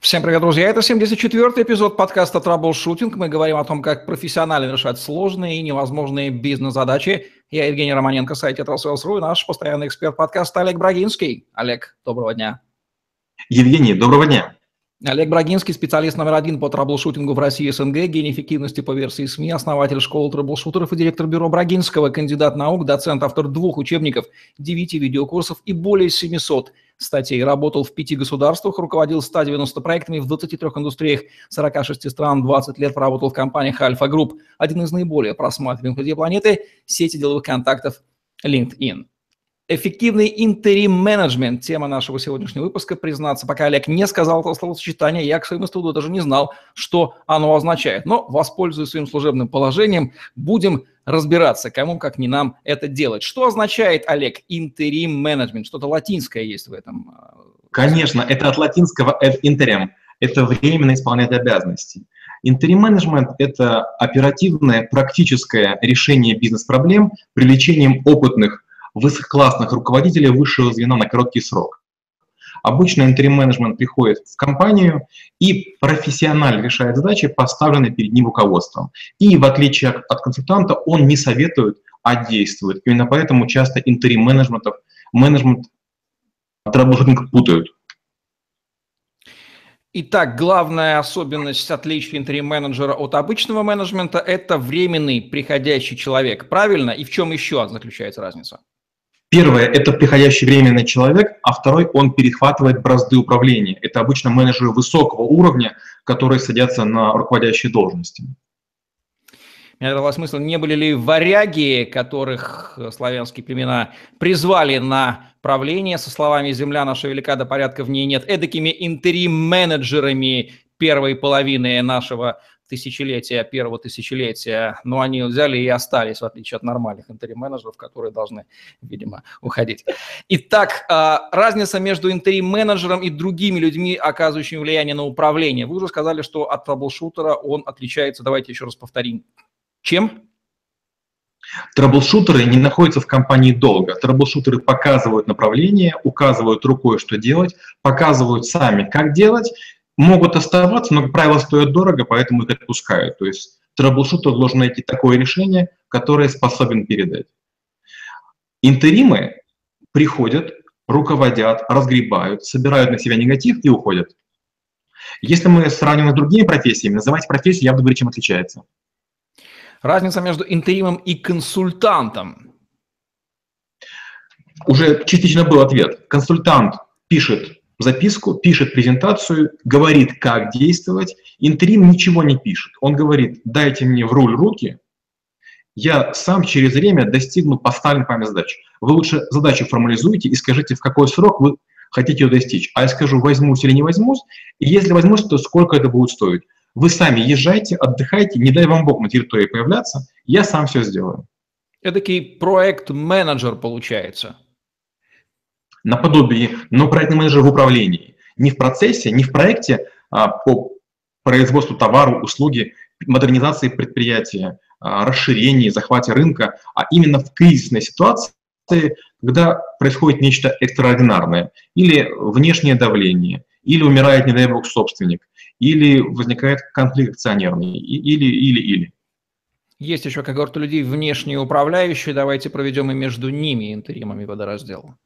Всем привет, друзья! Это 74-й эпизод подкаста «Траблшутинг». Мы говорим о том, как профессионально решать сложные и невозможные бизнес-задачи. Я Евгений Романенко, сайт «Тетрасселс.ру» и наш постоянный эксперт подкаста Олег Брагинский. Олег, доброго дня! Евгений, доброго дня! Олег Брагинский, специалист номер один по траблшутингу в России СНГ, гений эффективности по версии СМИ, основатель школы траблшутеров и директор бюро Брагинского, кандидат наук, доцент, автор двух учебников, девяти видеокурсов и более 700 статей. Работал в пяти государствах, руководил 190 проектами в 23 индустриях 46 стран, 20 лет проработал в компаниях Альфа Групп, один из наиболее просматриваемых людей планеты, сети деловых контактов LinkedIn. Эффективный интерим-менеджмент – тема нашего сегодняшнего выпуска. Признаться, пока Олег не сказал этого словосочетания, я к своему стыду даже не знал, что оно означает. Но, воспользуясь своим служебным положением, будем разбираться, кому как не нам это делать. Что означает, Олег, интерим-менеджмент? Что-то латинское есть в этом? А, Конечно, это от латинского «интерим». Это временно исполнять обязанности. Интерим-менеджмент – это оперативное, практическое решение бизнес-проблем привлечением опытных высококлассных руководителей высшего звена на короткий срок. Обычно интерим-менеджмент приходит в компанию и профессионально решает задачи, поставленные перед ним руководством. И в отличие от консультанта, он не советует, а действует. Именно поэтому часто интерим-менеджментов, менеджмент, трэблшутинг путают. Итак, главная особенность отличия интерим-менеджера от обычного менеджмента – это временный приходящий человек. Правильно? И в чем еще заключается разница? Первое – это приходящий временный человек, а второй – он перехватывает бразды управления. Это обычно менеджеры высокого уровня, которые садятся на руководящие должности. Меня догнала мысль, не были ли варяги, которых славянские племена призвали на правление со словами «Земля наша велика, до порядка в ней нет», эдакими интерим-менеджерами первой половины нашего тысячелетия, первого тысячелетия, но они взяли и остались, в отличие от нормальных интерим-менеджеров, которые должны, видимо, уходить. Итак, а, разница между интерим-менеджером и другими людьми, оказывающими влияние на управление. Вы уже сказали, что от траблшутера он отличается, давайте еще раз повторим. Чем? Траблшутеры не находятся в компании долго. Траблшутеры показывают направление, указывают рукой, что делать, показывают сами, как делать, могут оставаться, но, как правило, стоят дорого, поэтому их отпускают. То есть трэблшутер должен найти такое решение, которое способен передать. Интеримы приходят, руководят, разгребают, собирают на себя негатив и уходят. Если мы сравниваем с другими профессиями, называть профессию явно говорить, чем отличается. Разница между интеримом и консультантом. Уже частично был ответ. Консультант пишет записку, пишет презентацию, говорит, как действовать. Интерим ничего не пишет. Он говорит, дайте мне в руль руки, я сам через время достигну поставленных вами задач. Вы лучше задачу формализуйте и скажите, в какой срок вы хотите ее достичь. А я скажу, возьмусь или не возьмусь, и если возьмусь, то сколько это будет стоить. Вы сами езжайте, отдыхайте, не дай вам Бог на территории появляться, я сам все сделаю. Эдакий проект-менеджер получается наподобие, но проектный менеджер в управлении. Не в процессе, не в проекте а по производству товара, услуги, модернизации предприятия, а, расширении, захвате рынка, а именно в кризисной ситуации, когда происходит нечто экстраординарное, или внешнее давление, или умирает, не дай бог, собственник, или возникает конфликт акционерный, или, или, или. Есть еще когорта людей внешние управляющие, давайте проведем и между ними интеримами водораздела.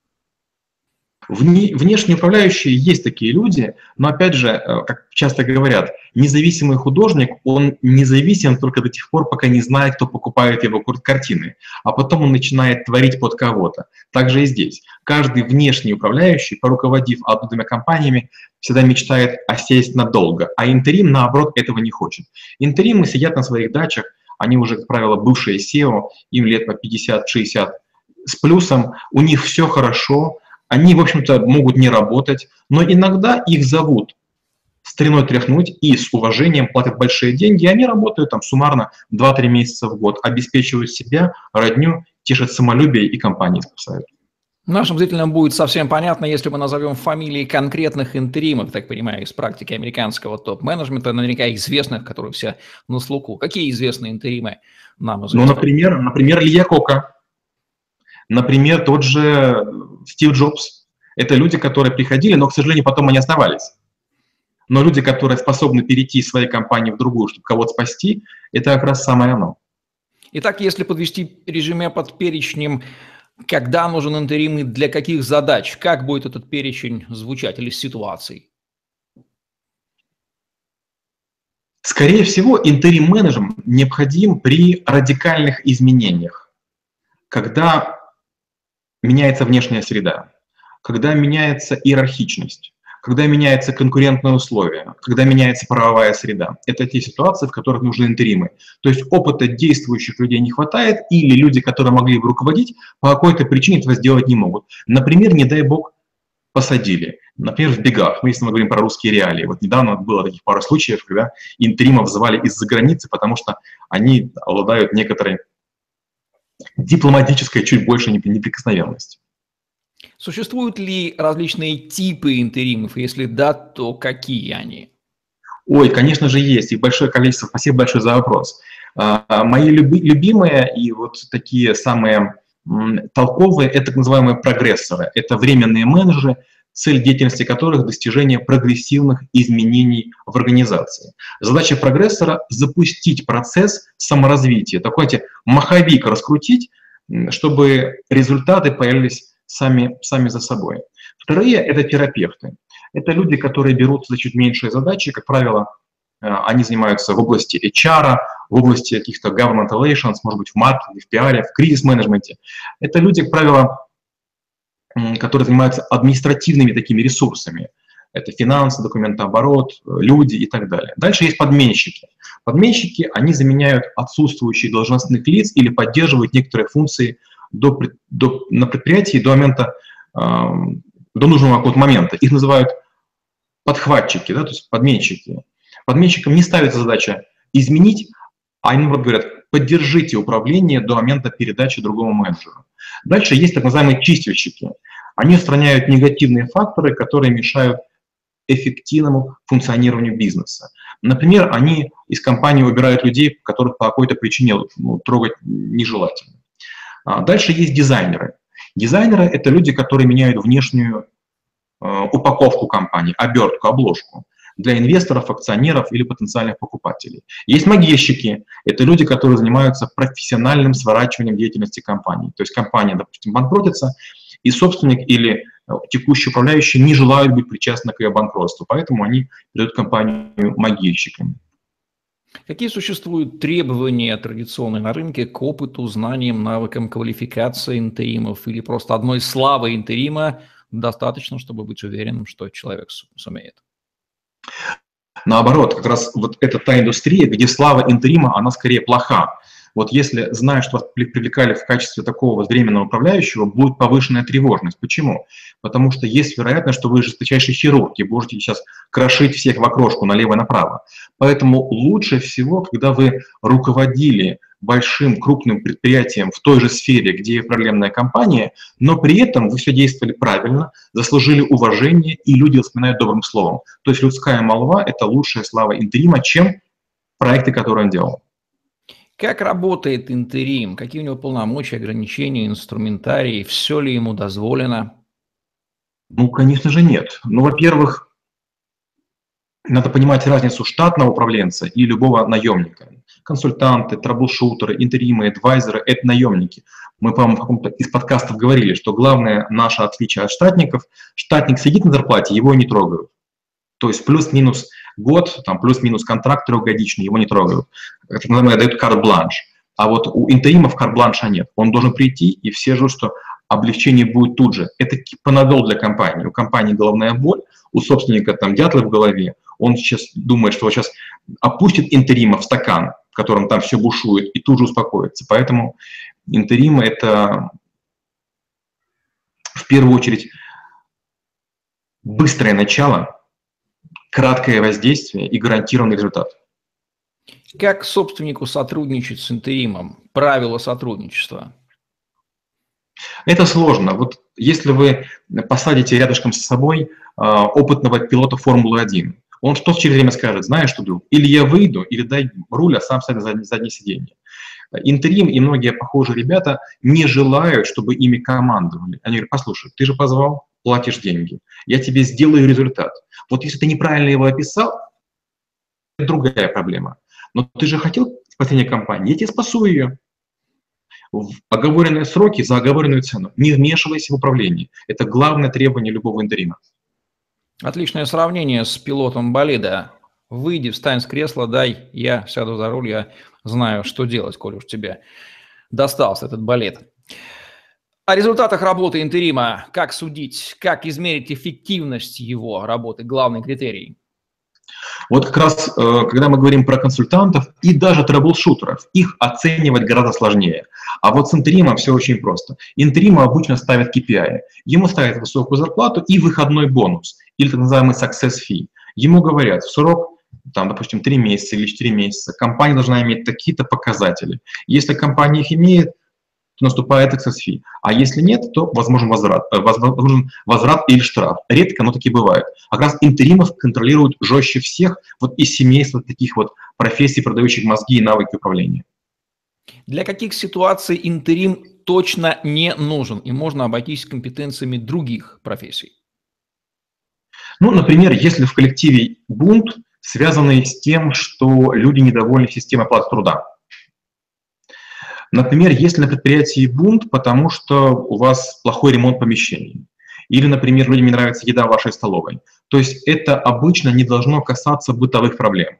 Вне, внешне управляющие есть такие люди, но опять же, э, как часто говорят, независимый художник, он независим только до тех пор, пока не знает, кто покупает его картины, а потом он начинает творить под кого-то. Так же и здесь. Каждый внешний управляющий, поруководив одной-двумя компаниями, всегда мечтает осесть надолго, а интерим, наоборот, этого не хочет. Интеримы сидят на своих дачах, они уже, как правило, бывшие SEO, им лет по 50-60 с плюсом, у них все хорошо, они, в общем-то, могут не работать, но иногда их зовут стариной тряхнуть и с уважением платят большие деньги, и они работают там суммарно 2-3 месяца в год, обеспечивают себя, родню, тешат самолюбие и компании спасают. Нашим зрителям будет совсем понятно, если мы назовем фамилии конкретных интеримов, так понимаю, из практики американского топ-менеджмента, наверняка известных, которые все на слуху. Какие известные интеримы нам известны? Ну, например, например, Илья Кока, например, тот же Стив Джобс. Это люди, которые приходили, но, к сожалению, потом они оставались. Но люди, которые способны перейти из своей компании в другую, чтобы кого-то спасти, это как раз самое оно. Итак, если подвести резюме под перечнем, когда нужен интерим и для каких задач, как будет этот перечень звучать или ситуаций? Скорее всего, интерим-менеджер необходим при радикальных изменениях, когда меняется внешняя среда, когда меняется иерархичность, когда меняются конкурентные условия, когда меняется правовая среда. Это те ситуации, в которых нужны интеримы. То есть опыта действующих людей не хватает, или люди, которые могли бы руководить, по какой-то причине этого сделать не могут. Например, не дай бог, посадили. Например, в бегах, мы если мы говорим про русские реалии. Вот недавно было таких пару случаев, когда интеримов звали из-за границы, потому что они обладают некоторой дипломатической чуть больше неприкосновенностью. Существуют ли различные типы интеримов? Если да, то какие они? Ой, конечно же, есть. И большое количество. Спасибо большое за вопрос. А, мои люби, любимые и вот такие самые толковые – это так называемые прогрессоры. Это временные менеджеры, цель деятельности которых – достижение прогрессивных изменений в организации. Задача прогрессора – запустить процесс саморазвития, такой маховик раскрутить, чтобы результаты появились сами, сами за собой. Вторые – это терапевты. Это люди, которые берутся за чуть меньшие задачи, как правило, э, они занимаются в области HR, в области каких-то government relations, может быть, в маркетинге, в пиаре, в кризис-менеджменте. Это люди, как правило, которые занимаются административными такими ресурсами. Это финансы, документооборот, люди и так далее. Дальше есть подменщики. Подменщики, они заменяют отсутствующие должностных лиц или поддерживают некоторые функции до, до, на предприятии до момента, э, до нужного какого-то момента. Их называют подхватчики, да, то есть подменщики. Подменщикам не ставится задача изменить, а они, говорят, поддержите управление до момента передачи другому менеджеру. Дальше есть так называемые чистильщики. Они устраняют негативные факторы, которые мешают эффективному функционированию бизнеса. Например, они из компании убирают людей, которых по какой-то причине ну, трогать нежелательно. А дальше есть дизайнеры. Дизайнеры — это люди, которые меняют внешнюю э, упаковку компании, обертку, обложку для инвесторов, акционеров или потенциальных покупателей. Есть могильщики, это люди, которые занимаются профессиональным сворачиванием деятельности компании. То есть компания, допустим, банкротится, и собственник или э, текущий управляющий не желают быть причастны к ее банкротству, поэтому они дают компанию могильщиками. Какие существуют требования традиционные на рынке к опыту, знаниям, навыкам, квалификации интеримов или просто одной славы интерима достаточно, чтобы быть уверенным, что человек сумеет? Наоборот, как раз вот это та индустрия, где слава интерима, она скорее плоха. Вот если, зная, что вас привлекали в качестве такого временного управляющего, будет повышенная тревожность. Почему? Потому что есть вероятность, что вы жесточайший хирург и будете сейчас крошить всех в окрошку налево и направо. Поэтому лучше всего, когда вы руководили большим крупным предприятием в той же сфере, где проблемная компания, но при этом вы все действовали правильно, заслужили уважение, и люди вспоминают добрым словом. То есть людская молва – это лучшая слава интерима, чем проекты, которые он делал. Как работает интерим? Какие у него полномочия, ограничения, инструментарии? Все ли ему дозволено? Ну, конечно же, нет. Ну, во-первых, надо понимать разницу штатного управленца и любого наемника. Консультанты, траблшутеры, интеримы, адвайзеры – это наемники. Мы, по-моему, в каком-то из подкастов говорили, что главное наше отличие от штатников – штатник сидит на зарплате, его не трогают. То есть плюс-минус год, там плюс-минус контракт трехгодичный, его не трогают. Это, называемое, дают карт-бланш. А вот у интеримов карт-бланша нет. Он должен прийти, и все ждут, что облегчение будет тут же. Это панадол для компании. У компании головная боль, у собственника там дятлы в голове. Он сейчас думает, что вот сейчас опустит интерима в стакан, в котором там все бушует, и тут же успокоится. Поэтому интеримы – это в первую очередь быстрое начало – краткое воздействие и гарантированный результат. Как собственнику сотрудничать с интеримом? Правила сотрудничества? Это сложно. Вот если вы посадите рядышком с собой а, опытного пилота Формулы-1, он что через время скажет, знаешь что, друг, или я выйду, или дай руль, а сам сяду на заднее, заднее сиденье. Интерим и многие похожие ребята не желают, чтобы ими командовали. Они говорят, послушай, ты же позвал, платишь деньги. Я тебе сделаю результат. Вот если ты неправильно его описал, это другая проблема. Но ты же хотел спасения компании, я тебе спасу ее. В оговоренные сроки за оговоренную цену. Не вмешивайся в управление. Это главное требование любого интерима. Отличное сравнение с пилотом болида. Выйди, встань с кресла, дай, я сяду за руль, я знаю, что делать, коль уж тебе достался этот болид. О результатах работы интерима, как судить, как измерить эффективность его работы, главный критерий. Вот как раз, э, когда мы говорим про консультантов и даже трэблшутеров, их оценивать гораздо сложнее. А вот с интеримом все очень просто. Интерима обычно ставят KPI. Ему ставят высокую зарплату и выходной бонус, или так называемый success fee. Ему говорят, в срок там, допустим, 3 месяца или 4 месяца, компания должна иметь такие-то показатели. Если компания их имеет, то наступает fee. А если нет, то возможен возврат, э, возможен возврат или штраф. Редко, но такие бывают. А как раз интеримов контролируют жестче всех вот из семейства таких вот профессий, продающих мозги и навыки управления. Для каких ситуаций интерим точно не нужен и можно обойтись компетенциями других профессий? Ну, например, если в коллективе бунт, связанный с тем, что люди недовольны системой оплаты труда. Например, если на предприятии бунт, потому что у вас плохой ремонт помещений. Или, например, людям не нравится еда в вашей столовой. То есть это обычно не должно касаться бытовых проблем.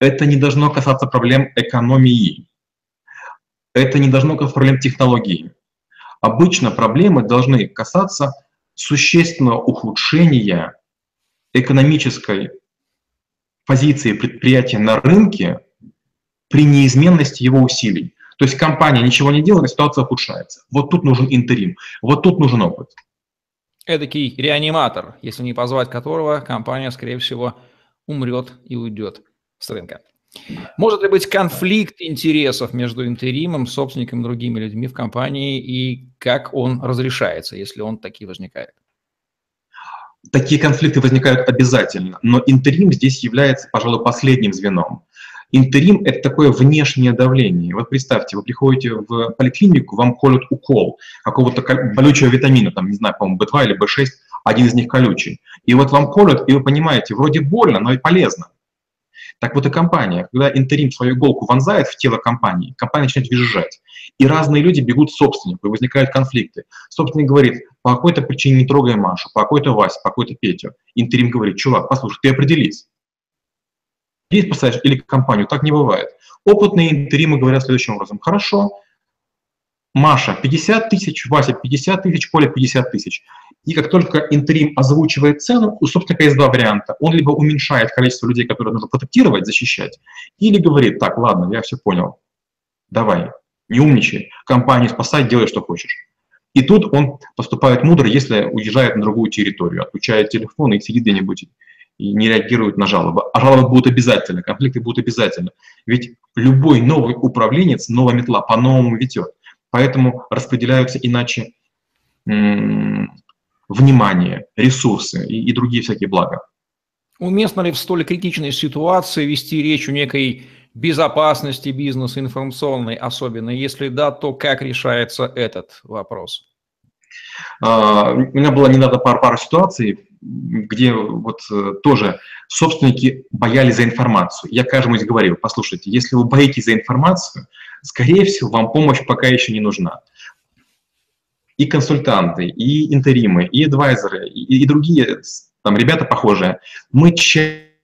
Это не должно касаться проблем экономии. Это не должно касаться проблем технологии. Обычно проблемы должны касаться существенного ухудшения экономической позиции предприятия на рынке при неизменности его усилий. То есть компания ничего не делает, ситуация ухудшается. Вот тут нужен интерим, вот тут нужен опыт. Эдакий реаниматор, если не позвать которого, компания, скорее всего, умрет и уйдет с рынка. Может ли быть конфликт интересов между интеримом, собственником и другими людьми в компании, и как он разрешается, если он таки возникает? такие конфликты возникают обязательно, но интерим здесь является, пожалуй, последним звеном. Интерим – это такое внешнее давление. Вот представьте, вы приходите в поликлинику, вам колют укол какого-то болючего витамина, там, не знаю, по-моему, B2 или B6, один из них колючий. И вот вам колют, и вы понимаете, вроде больно, но и полезно. Так вот и компания, когда интерим свою иголку вонзает в тело компании, компания начинает визжать. И разные люди бегут к собственнику, и возникают конфликты. Собственник говорит, по какой-то причине не трогай Машу, по какой-то Вася, по какой-то Петю. Интерим говорит, чувак, послушай, ты определись. Здесь поставишь или компанию, так не бывает. Опытные интеримы говорят следующим образом, хорошо, Маша 50 тысяч, Вася 50 тысяч, Коля 50 тысяч. И как только интерим озвучивает цену, у собственника есть два варианта. Он либо уменьшает количество людей, которые нужно протектировать, защищать, или говорит, так, ладно, я все понял, давай, не умничай, компанию спасай, делай, что хочешь. И тут он поступает мудро, если уезжает на другую территорию, отключает телефон и сидит где-нибудь и не реагирует на жалобы. А жалобы будут обязательно, конфликты будут обязательно. Ведь любой новый управленец, новая метла по-новому ведет. Поэтому распределяются иначе внимание, ресурсы и, и другие всякие блага. Уместно ли в столь критичной ситуации вести речь о некой безопасности бизнеса информационной, особенно если да, то как решается этот вопрос? А, у меня было недавно пара, пара ситуаций, где вот э, тоже собственники боялись за информацию. Я каждому из говорил, послушайте, если вы боитесь за информацию, скорее всего, вам помощь пока еще не нужна и консультанты, и интеримы, и адвайзеры, и, и другие там ребята похожие, мы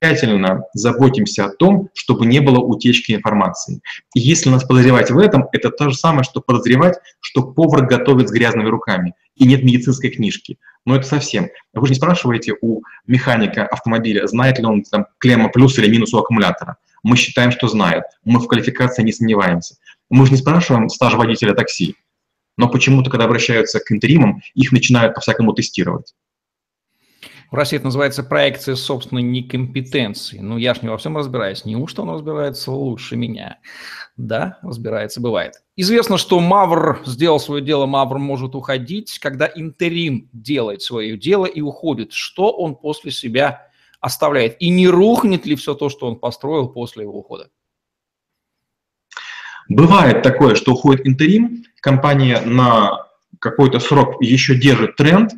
тщательно заботимся о том, чтобы не было утечки информации. И если нас подозревать в этом, это то же самое, что подозревать, что повар готовит с грязными руками и нет медицинской книжки. Но это совсем. Вы же не спрашиваете у механика автомобиля, знает ли он там клемма плюс или минус у аккумулятора. Мы считаем, что знает. Мы в квалификации не сомневаемся. Мы же не спрашиваем стаж водителя такси но почему-то, когда обращаются к интеримам, их начинают по-всякому тестировать. В России это называется проекция собственной некомпетенции. Ну, я ж не во всем разбираюсь. Неужто он разбирается лучше меня? Да, разбирается, бывает. Известно, что Мавр сделал свое дело, Мавр может уходить, когда интерим делает свое дело и уходит. Что он после себя оставляет? И не рухнет ли все то, что он построил после его ухода? Бывает такое, что уходит интерим, компания на какой-то срок еще держит тренд,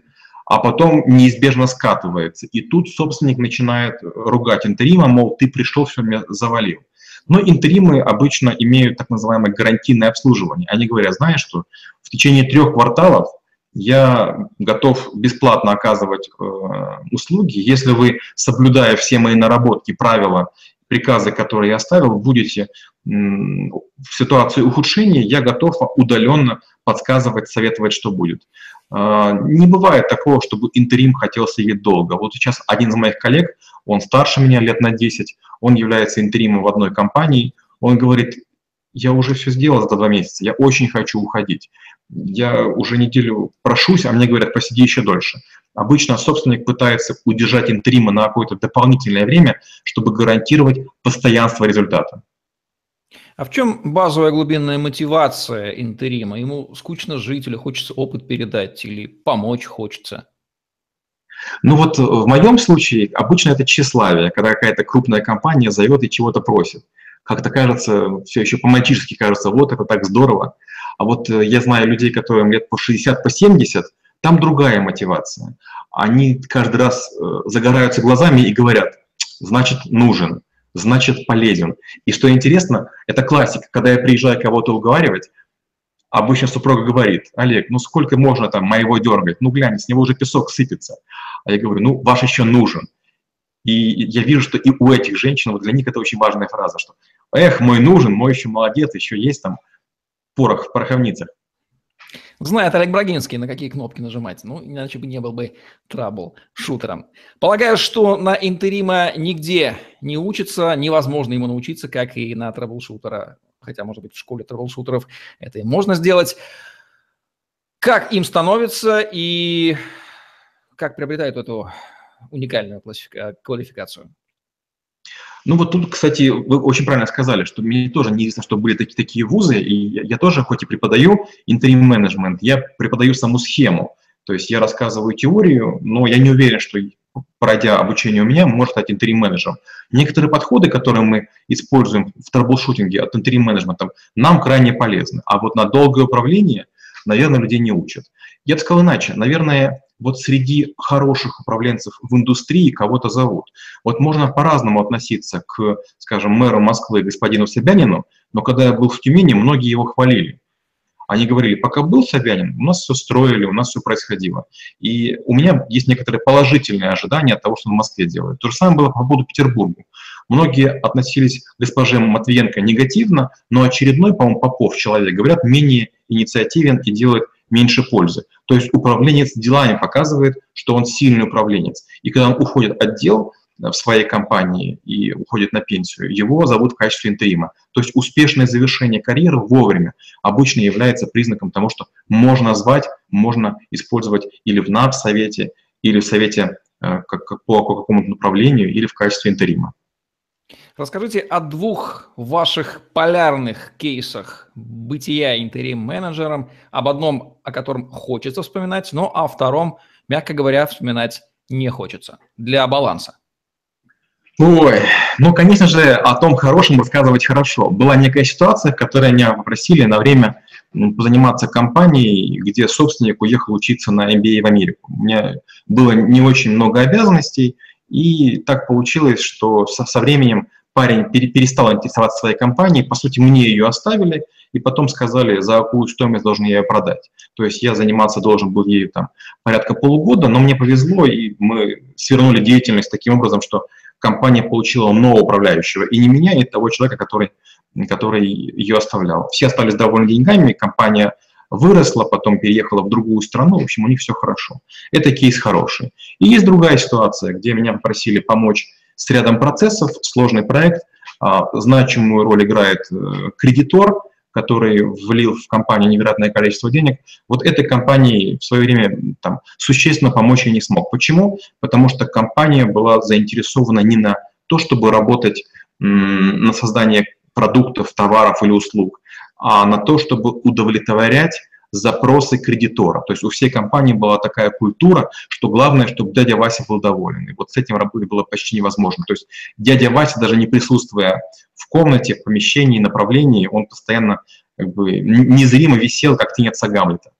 а потом неизбежно скатывается. И тут собственник начинает ругать интерима, мол, ты пришел, все меня завалил. Но интеримы обычно имеют так называемое гарантийное обслуживание. Они говорят, знаешь что, в течение трех кварталов я готов бесплатно оказывать э, услуги, если вы, соблюдая все мои наработки, правила, приказы, которые я оставил, будете в ситуации ухудшения, я готов удаленно подсказывать, советовать, что будет. Э, не бывает такого, чтобы интерим хотел сидеть долго. Вот сейчас один из моих коллег, он старше меня лет на 10, он является интеримом в одной компании, он говорит, я уже все сделал за два месяца, я очень хочу уходить. Я уже неделю прошусь, а мне говорят, посиди еще дольше. Обычно собственник пытается удержать интерима на какое-то дополнительное время, чтобы гарантировать постоянство результата. А в чем базовая глубинная мотивация интерима? Ему скучно жить или хочется опыт передать, или помочь хочется? Ну вот в моем случае обычно это тщеславие, когда какая-то крупная компания зовет и чего-то просит. Как-то кажется, все еще по-мальчишески кажется, вот это так здорово. А вот э, я знаю людей, которым лет по 60, по 70, там другая мотивация. Они каждый раз э, загораются глазами и говорят, значит, нужен, значит, полезен. И что интересно, это классика. Когда я приезжаю кого-то уговаривать, обычно супруга говорит, Олег, ну сколько можно там моего дергать? Ну глянь, с него уже песок сыпется. А я говорю, ну ваш еще нужен. И я вижу, что и у этих женщин, вот для них это очень важная фраза, что эх, мой нужен, мой еще молодец, еще есть там порох в пороховницах. Знает Олег Брагинский, на какие кнопки нажимать. Ну, иначе бы не был бы трабл шутером. Полагаю, что на интерима нигде не учится, невозможно ему научиться, как и на трабл-шутера. Хотя, может быть, в школе трабл-шутеров это и можно сделать. Как им становится и как приобретают эту уникальную квалификацию? Ну вот тут, кстати, вы очень правильно сказали, что мне тоже неизвестно, что были такие, такие вузы, и я, я тоже, хоть и преподаю интерим-менеджмент, я преподаю саму схему. То есть я рассказываю теорию, но я не уверен, что пройдя обучение у меня, может стать интерим-менеджером. Некоторые подходы, которые мы используем в трэблшутинге от интерим-менеджмента, нам крайне полезны. А вот на долгое управление, наверное, людей не учат. Я бы сказал иначе. Наверное, вот среди хороших управленцев в индустрии кого-то зовут. Вот можно по-разному относиться к, скажем, мэру Москвы господину Собянину, но когда я был в Тюмени, многие его хвалили. Они говорили, пока был Собянин, у нас все строили, у нас все происходило. И у меня есть некоторые положительные ожидания от того, что в Москве делает. То же самое было по поводу Петербурга. Многие относились к госпоже Матвиенко негативно, но очередной, по-моему, Попов человек, говорят, менее инициативен и делает меньше пользы. То есть управленец делами показывает, что он сильный управленец. И когда он уходит от дел э, в своей компании и уходит на пенсию, его зовут в качестве интерима. То есть успешное завершение карьеры вовремя обычно является признаком того, что можно звать, можно использовать или в НАП-совете, или в совете э, как, по какому-то направлению, или в качестве интерима. Расскажите о двух ваших полярных кейсах бытия интерим-менеджером, об одном, о котором хочется вспоминать, но о втором, мягко говоря, вспоминать не хочется, для баланса. Ой, ну, конечно же, о том хорошем рассказывать хорошо. Была некая ситуация, в которой меня попросили на время заниматься компанией, где собственник уехал учиться на MBA в Америку. У меня было не очень много обязанностей, и так получилось, что со, со временем парень перестал интересоваться своей компанией, по сути, мне ее оставили, и потом сказали, за какую стоимость должен я ее продать. То есть я заниматься должен был ею там порядка полугода, но мне повезло, и мы свернули деятельность таким образом, что компания получила нового управляющего, и не меня, и того человека, который, который ее оставлял. Все остались довольны деньгами, компания выросла, потом переехала в другую страну, в общем, у них все хорошо. Это кейс хороший. И есть другая ситуация, где меня попросили помочь с рядом процессов, сложный проект, а, значимую роль играет э, кредитор, который влил в компанию невероятное количество денег, вот этой компании в свое время там, существенно помочь я не смог. Почему? Потому что компания была заинтересована не на то, чтобы работать на создание продуктов, товаров или услуг, а на то, чтобы удовлетворять запросы кредитора. То есть у всей компании была такая культура, что главное, чтобы дядя Вася был доволен. И вот с этим работать было почти невозможно. То есть дядя Вася, даже не присутствуя в комнате, в помещении, направлении, он постоянно как бы незримо висел, как тенец Гамлета.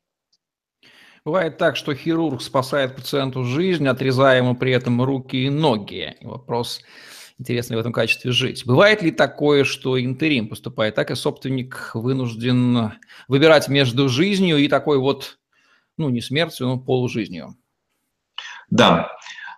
Бывает так, что хирург спасает пациенту жизнь, отрезая ему при этом руки и ноги. Вопрос, интересно ли в этом качестве жить. Бывает ли такое, что интерим поступает так, и собственник вынужден выбирать между жизнью и такой вот, ну, не смертью, но полужизнью? Да,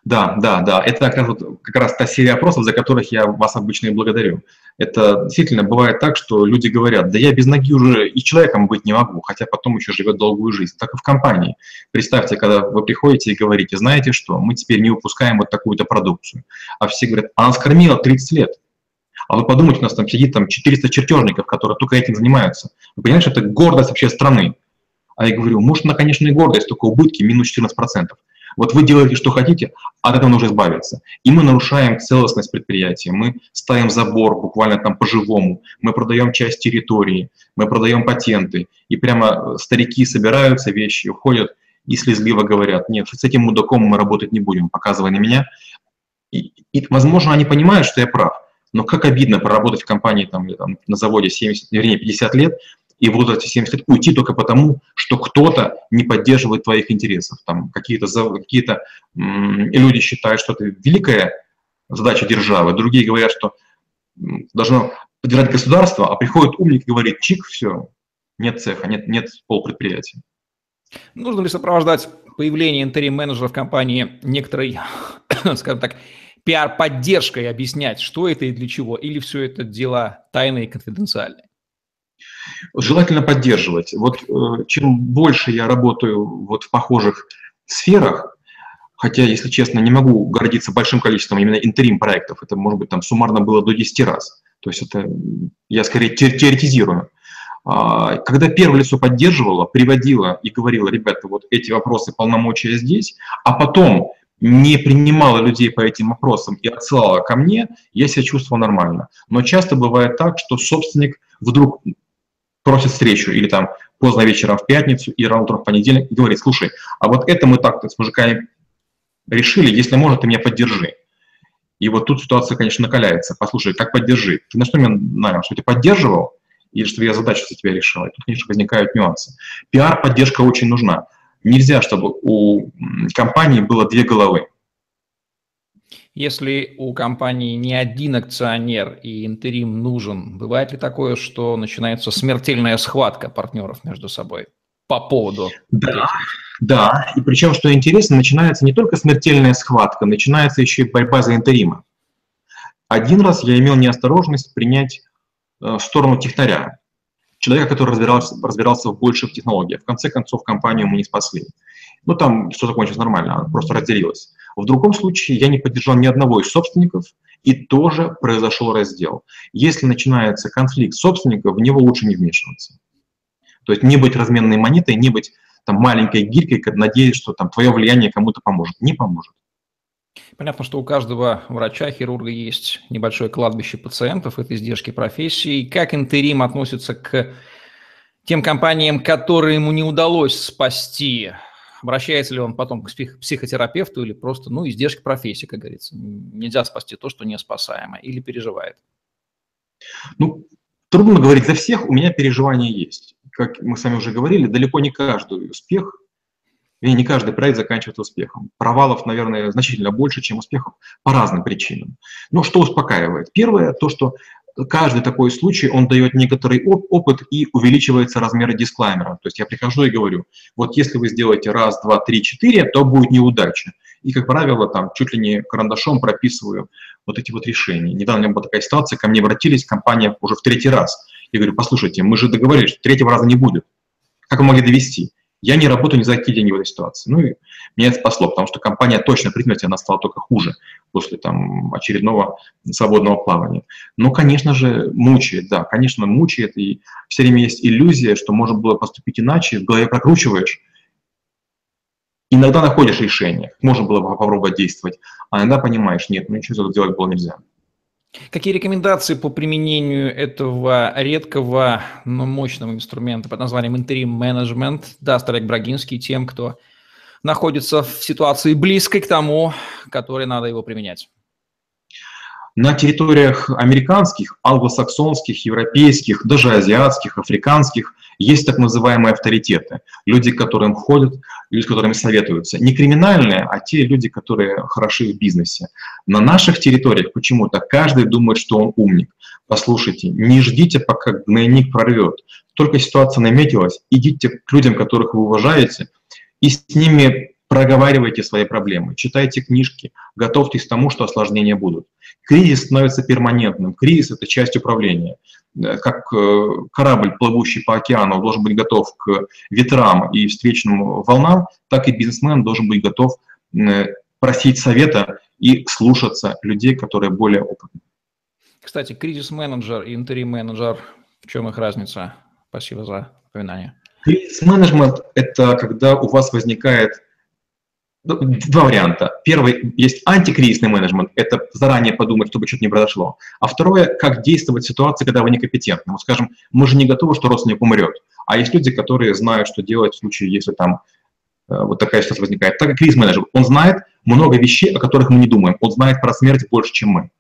да, да, да. Это как раз, как раз та серия вопросов, за которых я вас обычно и благодарю. Это действительно бывает так, что люди говорят, да я без ноги уже и человеком быть не могу, хотя потом еще живет долгую жизнь. Так и в компании. Представьте, когда вы приходите и говорите, знаете что, мы теперь не выпускаем вот такую-то продукцию. А все говорят, а нас кормила 30 лет. А вы подумайте, у нас там сидит там 400 чертежников, которые только этим занимаются. Вы понимаете, что это гордость вообще страны. А я говорю, может, она, конечно, и гордость, только убытки минус 14%. Вот вы делаете, что хотите, от этого нужно избавиться. И мы нарушаем целостность предприятия, мы ставим забор буквально там по-живому, мы продаем часть территории, мы продаем патенты, и прямо старики собираются, вещи уходят и слезливо говорят, нет, с этим мудаком мы работать не будем, показывая на меня. И, и возможно, они понимают, что я прав, но как обидно проработать в компании там, или, там, на заводе 70, вернее, 50 лет, и в возрасте 70 лет уйти только потому, что кто-то не поддерживает твоих интересов. Там какие-то какие люди считают, что это великая задача державы, другие говорят, что должно поддержать государство, а приходит умник и говорит, чик, все, нет цеха, нет, нет полпредприятия. Нужно ли сопровождать появление интерим-менеджера в компании некоторой, скажем так, пиар-поддержкой объяснять, что это и для чего, или все это дела тайные и конфиденциальные? Желательно поддерживать. Вот э, чем больше я работаю вот в похожих сферах, хотя, если честно, не могу гордиться большим количеством именно интерим-проектов, это, может быть, там суммарно было до 10 раз. То есть это я скорее теоретизирую. А, когда первое лицо поддерживало, приводило и говорило, ребята, вот эти вопросы полномочия здесь, а потом не принимала людей по этим вопросам и отсылала ко мне, я себя чувствовал нормально. Но часто бывает так, что собственник вдруг просит встречу или там поздно вечером в пятницу и рано утром в понедельник и говорит, слушай, а вот это мы так-то с мужиками решили, если можно, ты меня поддержи. И вот тут ситуация, конечно, накаляется. Послушай, как поддержи? Ты на что меня нанял? Что тебя поддерживал? Или что я задачу за тебя решил? И тут, конечно, возникают нюансы. Пиар-поддержка очень нужна. Нельзя, чтобы у компании было две головы. Если у компании не один акционер и интерим нужен, бывает ли такое, что начинается смертельная схватка партнеров между собой по поводу? Да, да. И причем, что интересно, начинается не только смертельная схватка, начинается еще и борьба за интерима. Один раз я имел неосторожность принять э, в сторону технаря, человека, который разбирался, разбирался в больших технологиях. В конце концов, компанию мы не спасли. Ну, там все закончилось нормально, она просто разделилась. В другом случае я не поддержал ни одного из собственников, и тоже произошел раздел. Если начинается конфликт собственников, в него лучше не вмешиваться. То есть не быть разменной монетой, не быть там маленькой гирькой, надеясь, что там твое влияние кому-то поможет. Не поможет. Понятно, что у каждого врача, хирурга есть небольшое кладбище пациентов, это издержки профессии. Как интерим относится к тем компаниям, которые ему не удалось спасти Обращается ли он потом к психотерапевту или просто, ну, издержки профессии, как говорится. Нельзя спасти то, что неспасаемо, или переживает? Ну, трудно говорить за всех, у меня переживания есть. Как мы с вами уже говорили, далеко не каждый успех, и не каждый проект заканчивается успехом. Провалов, наверное, значительно больше, чем успехов по разным причинам. Но что успокаивает? Первое, то, что каждый такой случай, он дает некоторый оп опыт и увеличивается размер дисклаймера. То есть я прихожу и говорю, вот если вы сделаете раз, два, три, четыре, то будет неудача. И, как правило, там чуть ли не карандашом прописываю вот эти вот решения. Недавно у меня была такая ситуация, ко мне обратились, компания уже в третий раз. Я говорю, послушайте, мы же договорились, что третьего раза не будет. Как вы могли довести? Я не работаю ни за какие деньги в этой ситуации. Ну и меня это спасло, потому что компания точно предприниматель, она стала только хуже после там, очередного свободного плавания. Но, конечно же, мучает, да, конечно, мучает, и все время есть иллюзия, что можно было поступить иначе, в голове прокручиваешь, Иногда находишь решение, можно было бы попробовать действовать, а иногда понимаешь, нет, ну ничего делать было нельзя. Какие рекомендации по применению этого редкого, но мощного инструмента под названием интерим менеджмент даст Олег Брагинский тем, кто находится в ситуации близкой к тому, которой надо его применять? На территориях американских, англосаксонских, европейских, даже азиатских, африканских Есть так называемые авторитеты, люди, к которым ходят, люди, с которыми советуются. Не криминальные, а те люди, которые хороши в бизнесе. На наших территориях почему-то каждый думает, что он умник. Послушайте, не ждите, пока гнойник прорвет. Только ситуация наметилась, идите к людям, которых вы уважаете, и с ними проговаривайте свои проблемы, читайте книжки, готовьтесь к тому, что осложнения будут. Кризис становится перманентным. Кризис – это часть управления. Э, как э, корабль, плывущий по океану, должен быть готов к ветрам и встречным волнам, так и бизнесмен должен быть готов э, просить совета и слушаться людей, которые более опытны. Кстати, кризис-менеджер и интерим-менеджер, в чем их разница? Спасибо за напоминание. Кризис-менеджмент – это когда у вас возникает два варианта. Первый есть антикризисный менеджмент, это заранее подумать, чтобы что-то не произошло. А второе, как действовать в ситуации, когда вы некомпетентны. Вот скажем, мы же не готовы, что родственник умрет. А есть люди, которые знают, что делать в случае, если там э, вот такая ситуация возникает. Так как кризис-менеджер, он знает много вещей, о которых мы не думаем. Он знает про смерть больше, чем мы.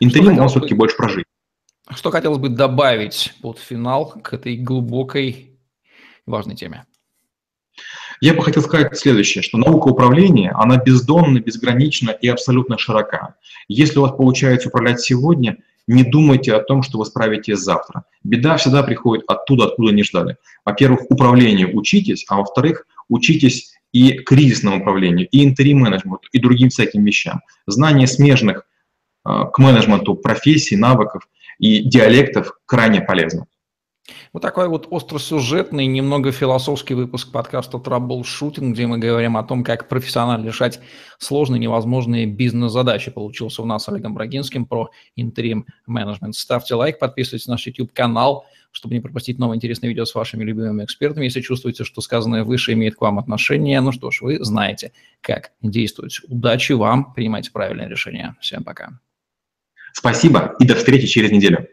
Интерим, он все-таки больше про жизнь. Что хотелось бы добавить под финал к этой глубокой важной теме? Я бы хотел сказать следующее, что наука управления, она бездонна, безгранична и абсолютно широка. Если у вас получается управлять сегодня, не думайте о том, что вы справитесь завтра. Беда всегда приходит оттуда, откуда не ждали. Во-первых, управлению учитесь, а во-вторых, учитесь и кризисному управлению, и интерим-менеджменту, и другим всяким вещам. Знание смежных э, к менеджменту профессий, навыков и диалектов крайне полезно. Вот такой вот остросюжетный, немного философский выпуск подкаста «Траблшутинг», где мы говорим о том, как профессионально решать сложные, невозможные бизнес-задачи. Получился у нас с Олегом Брагинским про интерим менеджмент. Ставьте лайк, подписывайтесь на наш YouTube-канал, чтобы не пропустить новые интересные видео с вашими любимыми экспертами. Если чувствуете, что сказанное выше имеет к вам отношение, ну что ж, вы знаете, как действовать. Удачи вам, принимайте правильные решения. Всем пока. Спасибо и до встречи через неделю.